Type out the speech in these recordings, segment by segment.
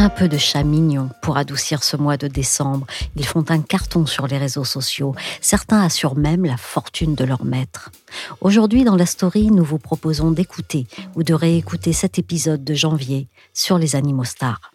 Un peu de chat mignon pour adoucir ce mois de décembre. Ils font un carton sur les réseaux sociaux. Certains assurent même la fortune de leur maître. Aujourd'hui, dans la story, nous vous proposons d'écouter ou de réécouter cet épisode de janvier sur les animaux stars.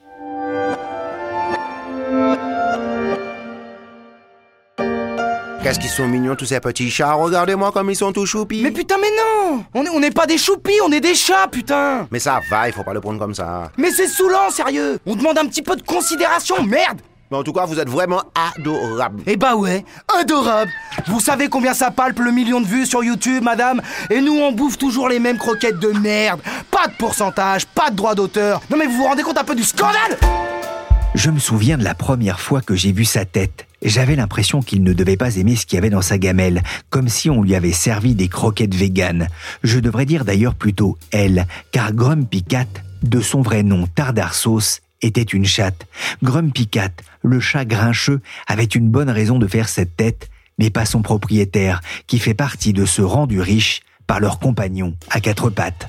Qu'est-ce qu'ils sont mignons tous ces petits chats? Regardez-moi comme ils sont tout choupis. Mais putain, mais non! On est- on n'est pas des choupis, on est des chats, putain! Mais ça va, il faut pas le prendre comme ça. Mais c'est saoulant, sérieux! On demande un petit peu de considération, merde! Mais en tout cas, vous êtes vraiment adorables. Eh bah ouais, adorable Vous savez combien ça palpe le million de vues sur YouTube, madame? Et nous, on bouffe toujours les mêmes croquettes de merde! Pas de pourcentage, pas de droit d'auteur! Non mais vous vous rendez compte un peu du scandale? Je me souviens de la première fois que j'ai vu sa tête. J'avais l'impression qu'il ne devait pas aimer ce qu'il y avait dans sa gamelle, comme si on lui avait servi des croquettes véganes. Je devrais dire d'ailleurs plutôt elle, car Grumpy Cat, de son vrai nom Tardarsos, était une chatte. Grumpy Cat, le chat grincheux, avait une bonne raison de faire cette tête, mais pas son propriétaire, qui fait partie de ce rendu riche par leur compagnon à quatre pattes.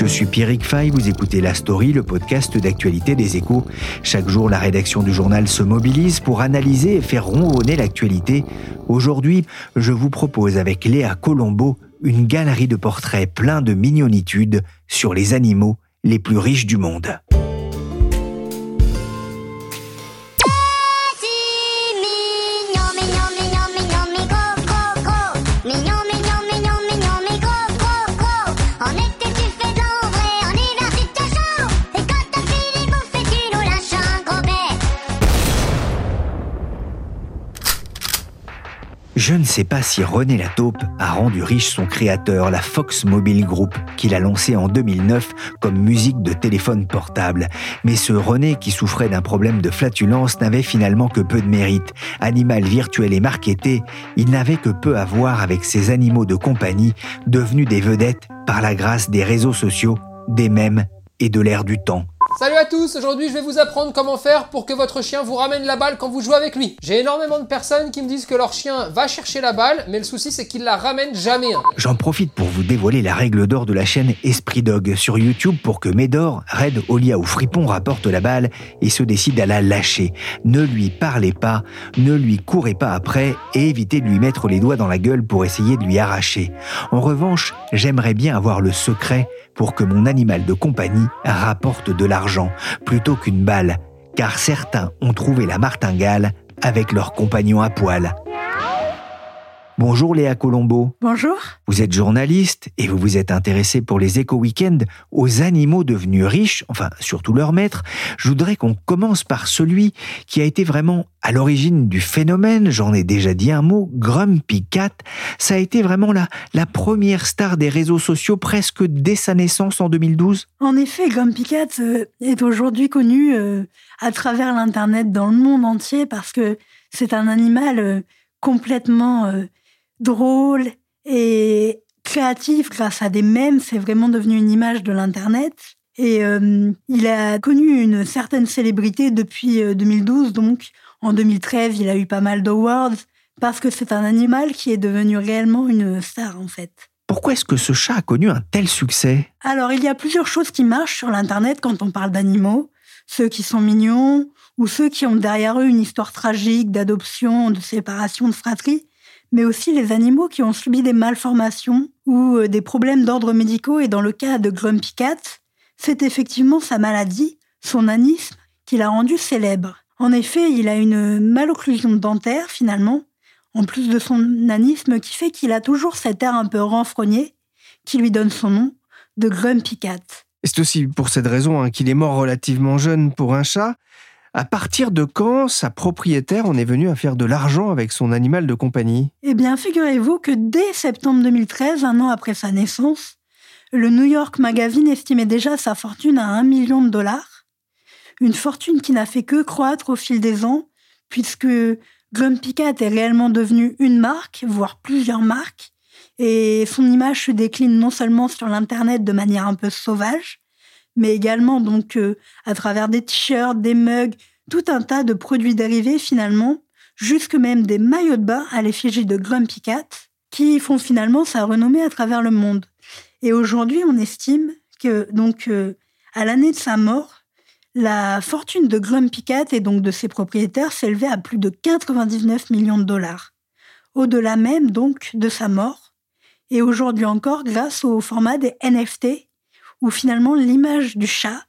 Je suis Pierrick Fay, vous écoutez La Story, le podcast d'actualité des échos. Chaque jour, la rédaction du journal se mobilise pour analyser et faire ronronner l'actualité. Aujourd'hui, je vous propose avec Léa Colombo une galerie de portraits pleins de mignonitude sur les animaux les plus riches du monde. Je ne sais pas si René Lataupe a rendu riche son créateur, la Fox Mobile Group, qu'il a lancé en 2009 comme musique de téléphone portable. Mais ce René, qui souffrait d'un problème de flatulence, n'avait finalement que peu de mérite. Animal virtuel et marketé, il n'avait que peu à voir avec ces animaux de compagnie devenus des vedettes par la grâce des réseaux sociaux, des mèmes et de l'ère du temps. Salut à tous, aujourd'hui je vais vous apprendre comment faire pour que votre chien vous ramène la balle quand vous jouez avec lui. J'ai énormément de personnes qui me disent que leur chien va chercher la balle, mais le souci c'est qu'il la ramène jamais. J'en profite pour vous dévoiler la règle d'or de la chaîne Esprit Dog sur YouTube pour que Médor, Red, Olia ou Fripon rapportent la balle et se décident à la lâcher. Ne lui parlez pas, ne lui courez pas après et évitez de lui mettre les doigts dans la gueule pour essayer de lui arracher. En revanche, j'aimerais bien avoir le secret pour que mon animal de compagnie rapporte de plutôt qu'une balle, car certains ont trouvé la martingale avec leur compagnon à poil. Bonjour Léa Colombo. Bonjour. Vous êtes journaliste et vous vous êtes intéressé pour les éco-weekends aux animaux devenus riches, enfin surtout leurs maîtres. Je voudrais qu'on commence par celui qui a été vraiment à l'origine du phénomène, j'en ai déjà dit un mot, Grumpy Cat. Ça a été vraiment la, la première star des réseaux sociaux presque dès sa naissance en 2012. En effet, Grumpy Cat euh, est aujourd'hui connu euh, à travers l'Internet dans le monde entier parce que c'est un animal euh, complètement drôle et créatif grâce à des mèmes. C'est vraiment devenu une image de l'Internet. Et euh, il a connu une certaine célébrité depuis euh, 2012. Donc, en 2013, il a eu pas mal d'awards parce que c'est un animal qui est devenu réellement une star, en fait. Pourquoi est-ce que ce chat a connu un tel succès? Alors, il y a plusieurs choses qui marchent sur l'Internet quand on parle d'animaux. Ceux qui sont mignons ou ceux qui ont derrière eux une histoire tragique d'adoption, de séparation, de fratrie, mais aussi les animaux qui ont subi des malformations ou euh, des problèmes d'ordre médicaux. Et dans le cas de Grumpy Cat, c'est effectivement sa maladie, son anisme, qui l'a rendu célèbre. En effet, il a une malocclusion dentaire finalement, en plus de son nanisme qui fait qu'il a toujours cet air un peu renfrogné qui lui donne son nom de Grumpy Cat. C'est aussi pour cette raison hein, qu'il est mort relativement jeune pour un chat. À partir de quand sa propriétaire en est venue à faire de l'argent avec son animal de compagnie? Eh bien, figurez-vous que dès septembre 2013, un an après sa naissance, le New York Magazine estimait déjà sa fortune à un million de dollars. Une fortune qui n'a fait que croître au fil des ans, puisque Grumpy Cat est réellement devenu une marque, voire plusieurs marques, et son image se décline non seulement sur l'Internet de manière un peu sauvage, mais également donc euh, à travers des t-shirts, des mugs, tout un tas de produits dérivés finalement, jusque même des maillots de bain à l'effigie de Grumpy Cat, qui font finalement sa renommée à travers le monde. Et aujourd'hui, on estime que donc euh, à l'année de sa mort, la fortune de Grumpy Cat et donc de ses propriétaires s'élevait à plus de 99 millions de dollars. Au-delà même donc de sa mort, et aujourd'hui encore grâce au format des NFT, où finalement l'image du chat,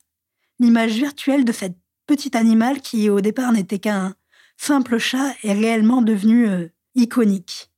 l'image virtuelle de cet petit animal qui au départ n'était qu'un simple chat, est réellement devenu euh, iconique.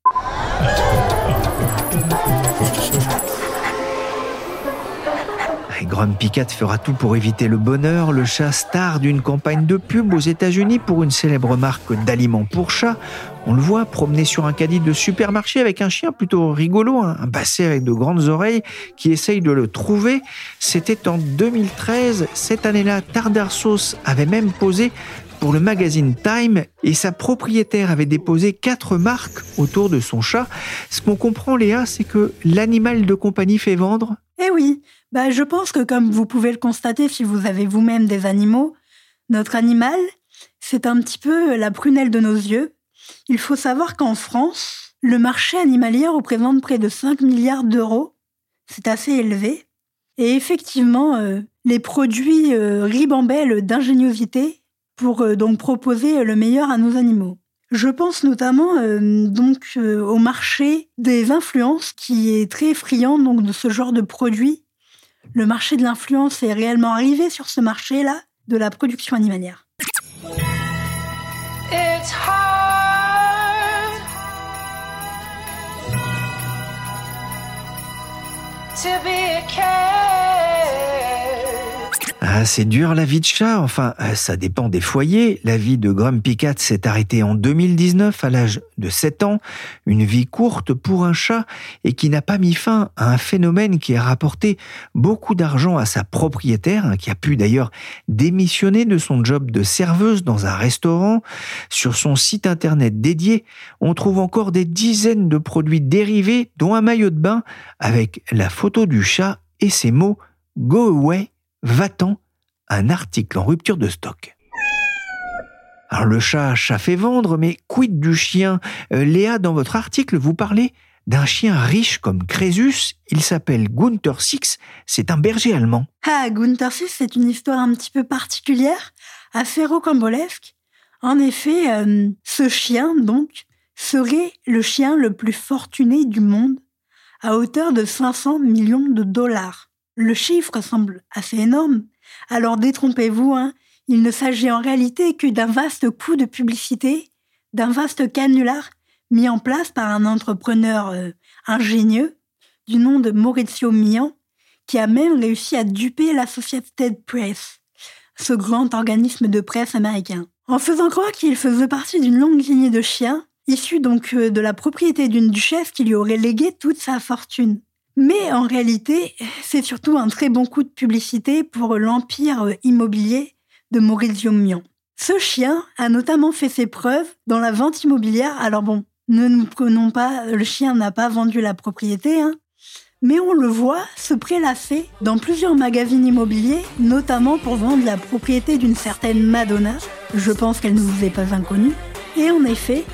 Grumpy Cat fera tout pour éviter le bonheur, le chat star d'une campagne de pub aux États-Unis pour une célèbre marque d'aliments pour chats. On le voit promener sur un caddie de supermarché avec un chien plutôt rigolo, hein, un basset avec de grandes oreilles qui essaye de le trouver. C'était en 2013. Cette année-là, Tardarsos avait même posé pour le magazine Time et sa propriétaire avait déposé quatre marques autour de son chat. Ce qu'on comprend, Léa, c'est que l'animal de compagnie fait vendre. Eh oui, bah, je pense que comme vous pouvez le constater si vous avez vous-même des animaux, notre animal, c'est un petit peu la prunelle de nos yeux. Il faut savoir qu'en France, le marché animalier représente près de 5 milliards d'euros. C'est assez élevé. Et effectivement, euh, les produits euh, ribambellent d'ingéniosité pour euh, donc proposer le meilleur à nos animaux. Je pense notamment euh, donc euh, au marché des influences qui est très friand donc de ce genre de produits. Le marché de l'influence est réellement arrivé sur ce marché-là de la production animalière. Ah, c'est dur la vie de chat. Enfin, euh, ça dépend des foyers. La vie de Grumpy Cat s'est arrêtée en 2019 à l'âge de 7 ans. Une vie courte pour un chat et qui n'a pas mis fin à un phénomène qui a rapporté beaucoup d'argent à sa propriétaire, hein, qui a pu d'ailleurs démissionner de son job de serveuse dans un restaurant. Sur son site internet dédié, on trouve encore des dizaines de produits dérivés, dont un maillot de bain avec la photo du chat et ces mots Go away va-t'en un article en rupture de stock. Alors le chat, chat fait vendre, mais quid du chien? Euh, Léa, dans votre article, vous parlez d'un chien riche comme Crésus. Il s'appelle Gunther Six. C'est un berger allemand. Ah, Gunther Six, c'est une histoire un petit peu particulière, assez rocambolesque. En effet, euh, ce chien, donc, serait le chien le plus fortuné du monde, à hauteur de 500 millions de dollars. Le chiffre semble assez énorme, alors détrompez-vous, hein, il ne s'agit en réalité que d'un vaste coup de publicité, d'un vaste canular mis en place par un entrepreneur euh, ingénieux du nom de Maurizio Mian, qui a même réussi à duper l'Associated Press, ce grand organisme de presse américain. En faisant croire qu'il faisait partie d'une longue lignée de chiens, issus donc euh, de la propriété d'une duchesse qui lui aurait légué toute sa fortune. Mais en réalité, c'est surtout un très bon coup de publicité pour l'empire euh, immobilier de Maurizio Mian. Ce chien a notamment fait ses preuves dans la vente immobilière. Alors bon, ne nous prenons pas, le chien n'a pas vendu la propriété, hein, mais on le voit se prélasser dans plusieurs magazines immobiliers, notamment pour vendre la propriété d'une certaine Madonna. Je pense qu'elle ne vous est pas inconnue. Et en effet,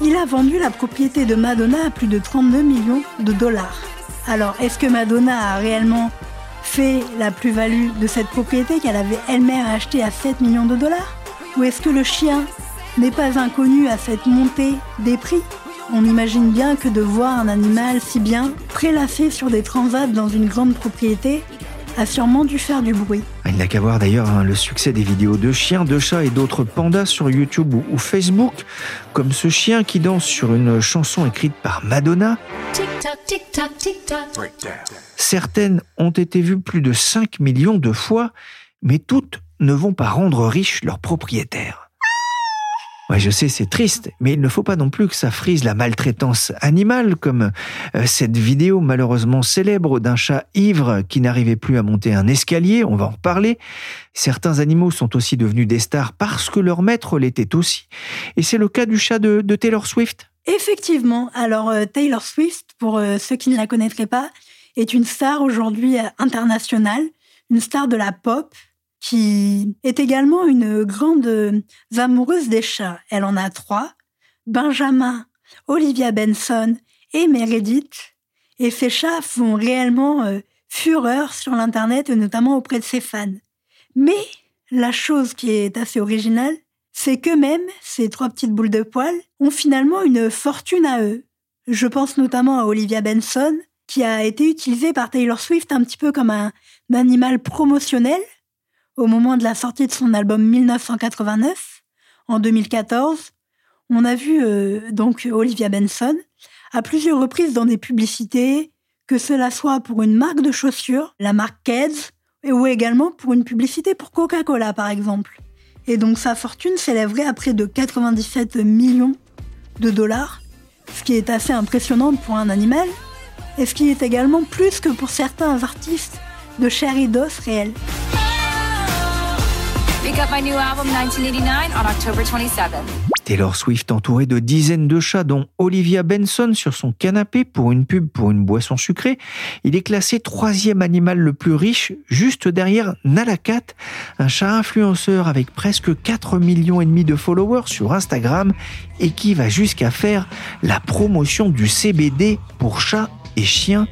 il a vendu la propriété de Madonna à plus de 32 millions de dollars. Alors, est-ce que Madonna a réellement fait la plus-value de cette propriété qu'elle avait elle-même achetée à 7 millions de dollars Ou est-ce que le chien n'est pas inconnu à cette montée des prix On imagine bien que de voir un animal si bien prélassé sur des transats dans une grande propriété a sûrement dû faire du bruit. Il n'a qu'à voir d'ailleurs hein, le succès des vidéos de chiens, de chats et d'autres pandas sur YouTube ou, ou Facebook, comme ce chien qui danse sur une chanson écrite par Madonna. Tic-tac, tic-tac, tic-tac. Certaines ont été vues plus de 5 millions de fois, mais toutes ne vont pas rendre riches leurs propriétaires. Ouais, je sais, c'est triste, mais il ne faut pas non plus que ça frise la maltraitance animale, comme euh, cette vidéo malheureusement célèbre d'un chat ivre qui n'arrivait plus à monter un escalier, on va en reparler. Certains animaux sont aussi devenus des stars parce que leur maître l'était aussi. Et c'est le cas du chat de, Taylor Swift. Effectivement. Alors, euh, Taylor Swift, pour euh, ceux qui ne la connaîtraient pas, est une star aujourd'hui internationale, une star de la pop, qui est également une grande euh, amoureuse des chats. Elle en a trois, Benjamin, Olivia Benson et Meredith. Et ces chats font réellement euh, fureur sur l'Internet, et notamment auprès de ses fans. Mais la chose qui est assez originale, c'est qu'eux-mêmes, ces trois petites boules de poils, ont finalement une fortune à eux. Je pense notamment à Olivia Benson, qui a été utilisée par Taylor Swift un petit peu comme un animal promotionnel au moment de la sortie de son album 1989, en 2014. On a vu euh, donc Olivia Benson à plusieurs reprises dans des publicités, que cela soit pour une marque de chaussures, la marque Keds, ou également pour une publicité pour Coca-Cola par exemple. Et donc sa fortune s'élèverait à près de 97 millions de dollars, ce qui est assez impressionnant pour un animal, et ce qui est également plus que pour certains artistes de chair et d'os réels. We got my new album 1989 on October 27th. Taylor Swift entourée de dizaines de chats, dont Olivia Benson sur son canapé pour une pub pour une boisson sucrée. Il est classé troisième animal le plus riche, juste derrière Nalakat, un chat influenceur avec presque 4 millions et demi de followers sur Instagram et qui va jusqu'à faire la promotion du CBD pour chats et chiens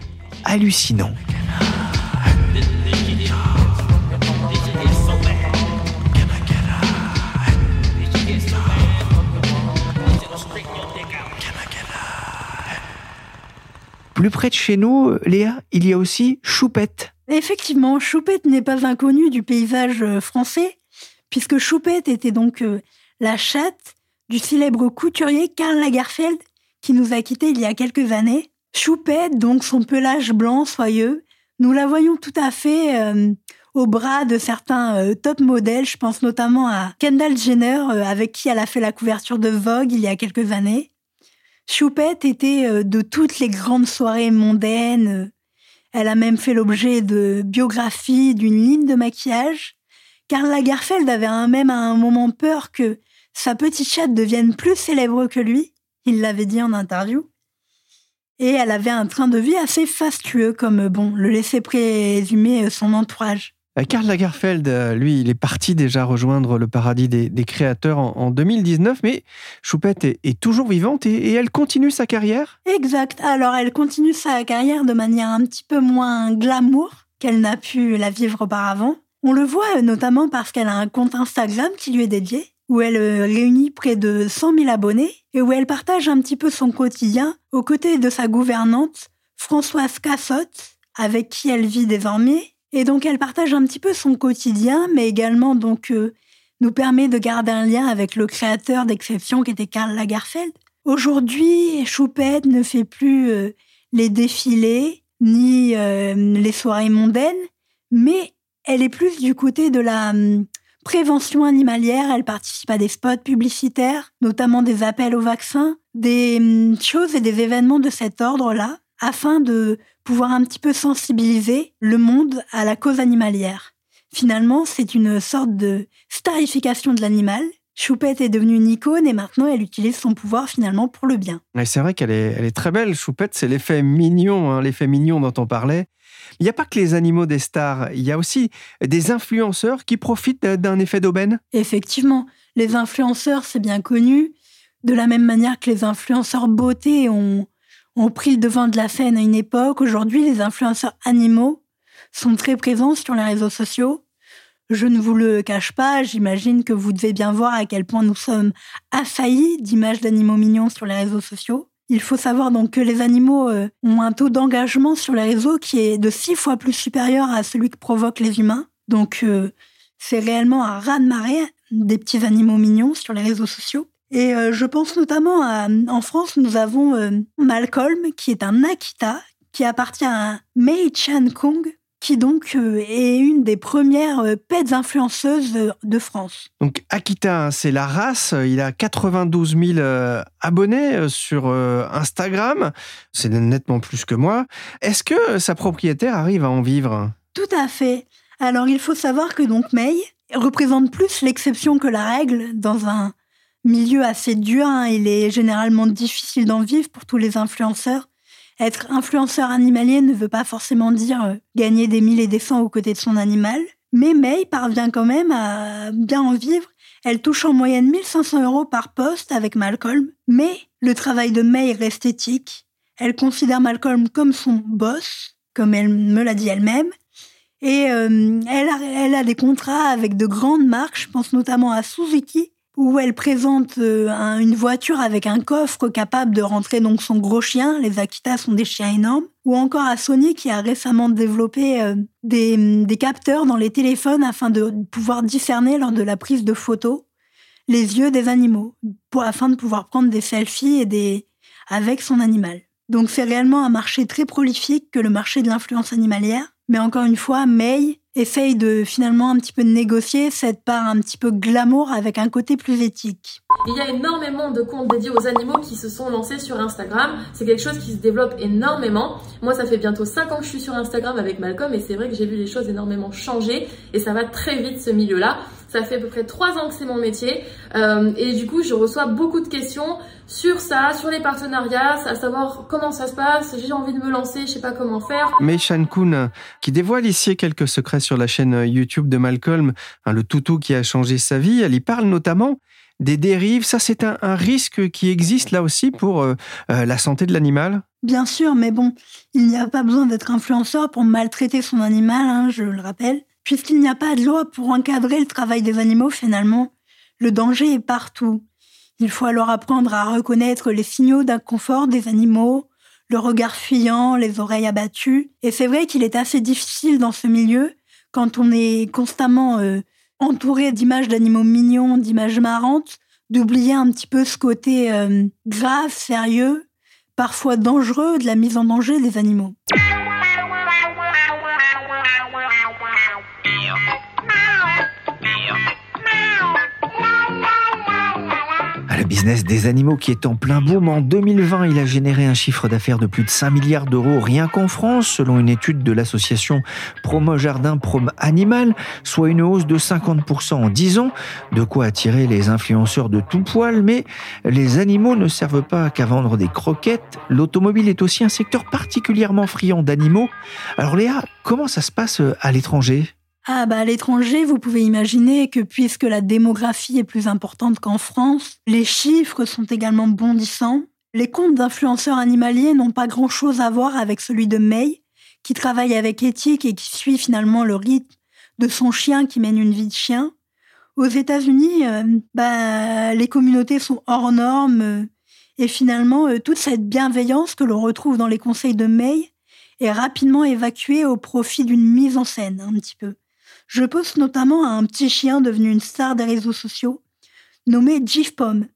hallucinant. Plus près de chez nous, Léa, il y a aussi Choupette. Effectivement, Choupette n'est pas inconnue du paysage euh, français, puisque Choupette était donc euh, la chatte du célèbre couturier Karl Lagerfeld, qui nous a quittés il y a quelques années. Choupette, donc son pelage blanc soyeux, nous la voyons tout à fait euh, au bras de certains euh, top modèles. Je pense notamment à Kendall Jenner, avec qui elle a fait la couverture de Vogue il y a quelques années. Choupette était euh, de toutes les grandes soirées mondaines. Elle a même fait l'objet de biographies, d'une ligne de maquillage. Karl Lagerfeld avait même à un moment peur que sa petite chatte devienne plus célèbre que lui. Il l'avait dit en interview. Et elle avait un train de vie assez fastueux, comme euh, bon, le laissait présumer euh, son entourage. Euh, Karl Lagerfeld, euh, lui, il est parti déjà rejoindre le paradis des, créateurs en, en 2019, mais Choupette est, toujours vivante et, et elle continue sa carrière? Exact. Alors elle continue sa carrière de manière un petit peu moins glamour qu'elle n'a pu la vivre auparavant. On le voit euh, notamment parce qu'elle a un compte Instagram qui lui est dédié, où elle réunit près de 100 000 abonnés et où elle partage un petit peu son quotidien aux côtés de sa gouvernante, Françoise Cassotte, avec qui elle vit désormais. Et donc elle partage un petit peu son quotidien, mais également donc euh, nous permet de garder un lien avec le créateur d'exception qui était Karl Lagerfeld. Aujourd'hui, Choupette ne fait plus euh, les défilés ni euh, les soirées mondaines, mais elle est plus du côté de la hum, prévention animalière. Elle participe à des spots publicitaires, notamment des appels au vaccin, des hum, choses et des événements de cet ordre-là, afin de pouvoir un petit peu sensibiliser le monde à la cause animalière. Finalement, c'est une sorte de starification de l'animal. Choupette est devenue une icône et maintenant elle utilise son pouvoir finalement pour le bien. Et c'est vrai qu'elle est, elle est très belle, Choupette, c'est l'effet mignon, hein, l'effet mignon dont on parlait. Il n'y a pas que les animaux des stars, il y a aussi des influenceurs qui profitent d'un effet d'aubaine. Effectivement, les influenceurs, c'est bien connu. De la même manière que les influenceurs beauté ont, ont pris le devant de la scène à une époque, aujourd'hui, les influenceurs animaux sont très présents sur les réseaux sociaux. Je ne vous le cache pas, j'imagine que vous devez bien voir à quel point nous sommes assaillis d'images d'animaux mignons sur les réseaux sociaux. Il faut savoir donc que les animaux euh, ont un taux d'engagement sur les réseaux qui est de six fois plus supérieur à celui que provoquent les humains. Donc euh, c'est réellement un raz-de-marée des petits animaux mignons sur les réseaux sociaux. Et euh, je pense notamment à, en France, nous avons euh, Malcolm, qui est un Akita, qui appartient à Mei Chan Kung, qui donc euh, est une des premières pets influenceuses de, France. Donc Akita, hein, c'est la race. Il a 92 000 euh, abonnés sur Instagram. C'est nettement plus que moi. Est-ce que sa propriétaire arrive à en vivre? Tout à fait. Alors il faut savoir que donc May représente plus l'exception que la règle dans un milieu assez dur. hein. Il est généralement difficile d'en vivre pour tous les influenceurs. Être influenceur animalier ne veut pas forcément dire euh, gagner des mille et des cents aux côtés de son animal. Mais May parvient quand même à bien en vivre. Elle touche en moyenne 1500 euros par poste avec Malcolm. Mais le travail de May reste éthique. Elle considère Malcolm comme son boss, comme elle me l'a dit elle-même. Et euh, elle, a, elle a des contrats avec de grandes marques, je pense notamment à Suzuki, où elle présente euh, un- une voiture avec un coffre capable de rentrer donc son gros chien. Les Akita sont des chiens énormes. Ou encore à Sony qui a récemment développé euh, des, capteurs dans les téléphones afin de pouvoir discerner lors de la prise de photos les yeux des animaux, afin de pouvoir prendre des selfies avec son animal. Donc c'est réellement un marché très prolifique que le marché de l'influence animalière. Mais encore une fois, May essaye de finalement un petit peu négocier cette part un petit peu glamour avec un côté plus éthique. Il y a énormément de comptes dédiés aux animaux qui se sont lancés sur Instagram. C'est quelque chose qui se développe énormément. Moi, ça fait bientôt 5 ans que je suis sur Instagram avec Malcolm et c'est vrai que j'ai vu les choses énormément changer et ça va très vite ce milieu-là. Ça fait à peu près 3 ans que c'est mon métier euh, et du coup, je reçois beaucoup de questions sur ça, sur les partenariats, à savoir comment ça se passe. J'ai envie de me lancer, je sais pas comment faire. Mei Shan Kun, qui dévoile ici quelques secrets sur la chaîne YouTube de Malcolm, hein, le toutou qui a changé sa vie. Elle y parle notamment des dérives. Ça, c'est un, un risque qui existe là aussi pour euh, euh, la santé de l'animal. Bien sûr, mais bon, il n'y a pas besoin d'être influenceur pour maltraiter son animal, hein, je le rappelle. Puisqu'il n'y a pas de loi pour encadrer le travail des animaux, finalement, le danger est partout. Il faut alors apprendre à reconnaître les signaux d'inconfort des animaux, le regard fuyant, les oreilles abattues. Et c'est vrai qu'il est assez difficile dans ce milieu, quand on est constamment euh, entouré d'images d'animaux mignons, d'images marrantes, d'oublier un petit peu ce côté euh, grave, sérieux, parfois dangereux de la mise en danger des animaux. Business des animaux qui est en plein boom. En 2020, il a généré un chiffre d'affaires de plus de 5 milliards d'euros rien qu'en France, selon une étude de l'association Promo Jardin Prom Animal, soit une hausse de 50% en 10 ans. De quoi attirer les influenceurs de tout poil, mais les animaux ne servent pas qu'à vendre des croquettes. L'automobile est aussi un secteur particulièrement friand d'animaux. Alors Léa, comment ça se passe à l'étranger? Ah bah à l'étranger, vous pouvez imaginer que puisque la démographie est plus importante qu'en France, les chiffres sont également bondissants. Les comptes d'influenceurs animaliers n'ont pas grand-chose à voir avec celui de May, qui travaille avec éthique et qui suit finalement le rythme de son chien qui mène une vie de chien. Aux États-Unis, euh, bah, les communautés sont hors normes euh, et finalement euh, toute cette bienveillance que l'on retrouve dans les conseils de May est rapidement évacuée au profit d'une mise en scène un petit peu. Je pense notamment à un petit chien devenu une star des réseaux sociaux, nommé Jif Pom.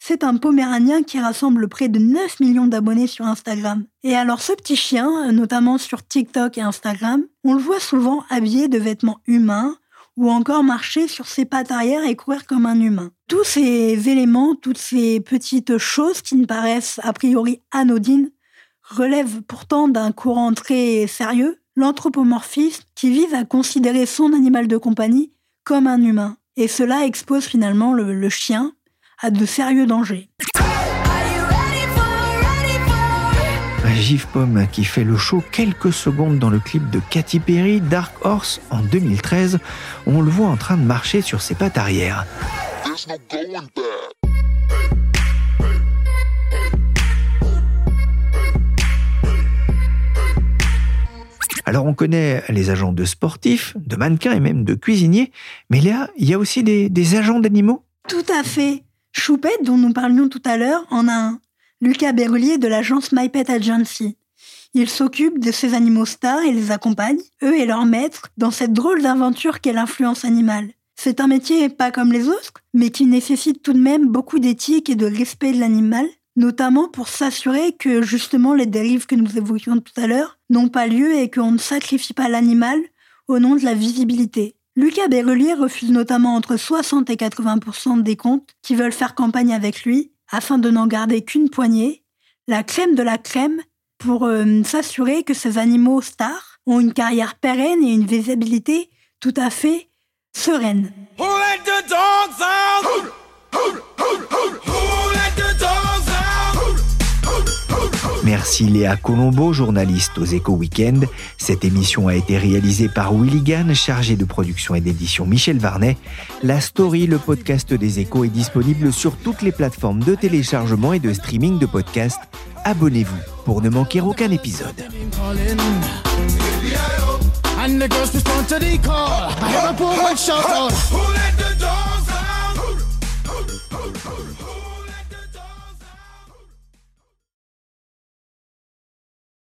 C'est un poméranien qui rassemble près de 9 millions d'abonnés sur Instagram. Et alors ce petit chien, notamment sur TikTok et Instagram, on le voit souvent habillé de vêtements humains ou encore marcher sur ses pattes arrière et courir comme un humain. Tous ces éléments, toutes ces petites choses qui ne paraissent a priori anodines, relèvent pourtant d'un courant très sérieux, l'anthropomorphisme, qui vise à considérer son animal de compagnie comme un humain. Et cela expose finalement le, le chien à de sérieux dangers. Gif Pomme qui fait le show quelques secondes dans le clip de Katy Perry, Dark Horse, en 2013. On le voit en train de marcher sur ses pattes arrière. Alors on connaît les agents de sportifs, de mannequins et même de cuisiniers, mais là, il y a aussi des, agents d'animaux? Tout à fait. Choupette, dont nous parlions tout à l'heure, en a un. Lucas Berrulier de l'agence My Pet Agency. Il s'occupe de ces animaux stars et les accompagne, eux et leurs maîtres, dans cette drôle d'aventure qu'est l'influence animale. C'est un métier pas comme les autres, mais qui nécessite tout de même beaucoup d'éthique et de respect de l'animal. Notamment pour s'assurer que justement les dérives que nous évoquions tout à l'heure n'ont pas lieu et qu'on ne sacrifie pas l'animal au nom de la visibilité. Lucas Berrelier refuse notamment entre 60 et 80% des comptes qui veulent faire campagne avec lui afin de n'en garder qu'une poignée, la crème de la crème, pour euh, s'assurer que ces animaux stars ont une carrière pérenne et une visibilité tout à fait sereine. Merci Léa Colombo, journaliste aux Échos Weekend. Cette émission a été réalisée par Willy Gann, chargé de production et d'édition Michel Varnet. La story, le podcast des Échos, est disponible sur toutes les plateformes de téléchargement et de streaming de podcasts. Abonnez-vous pour ne manquer aucun épisode.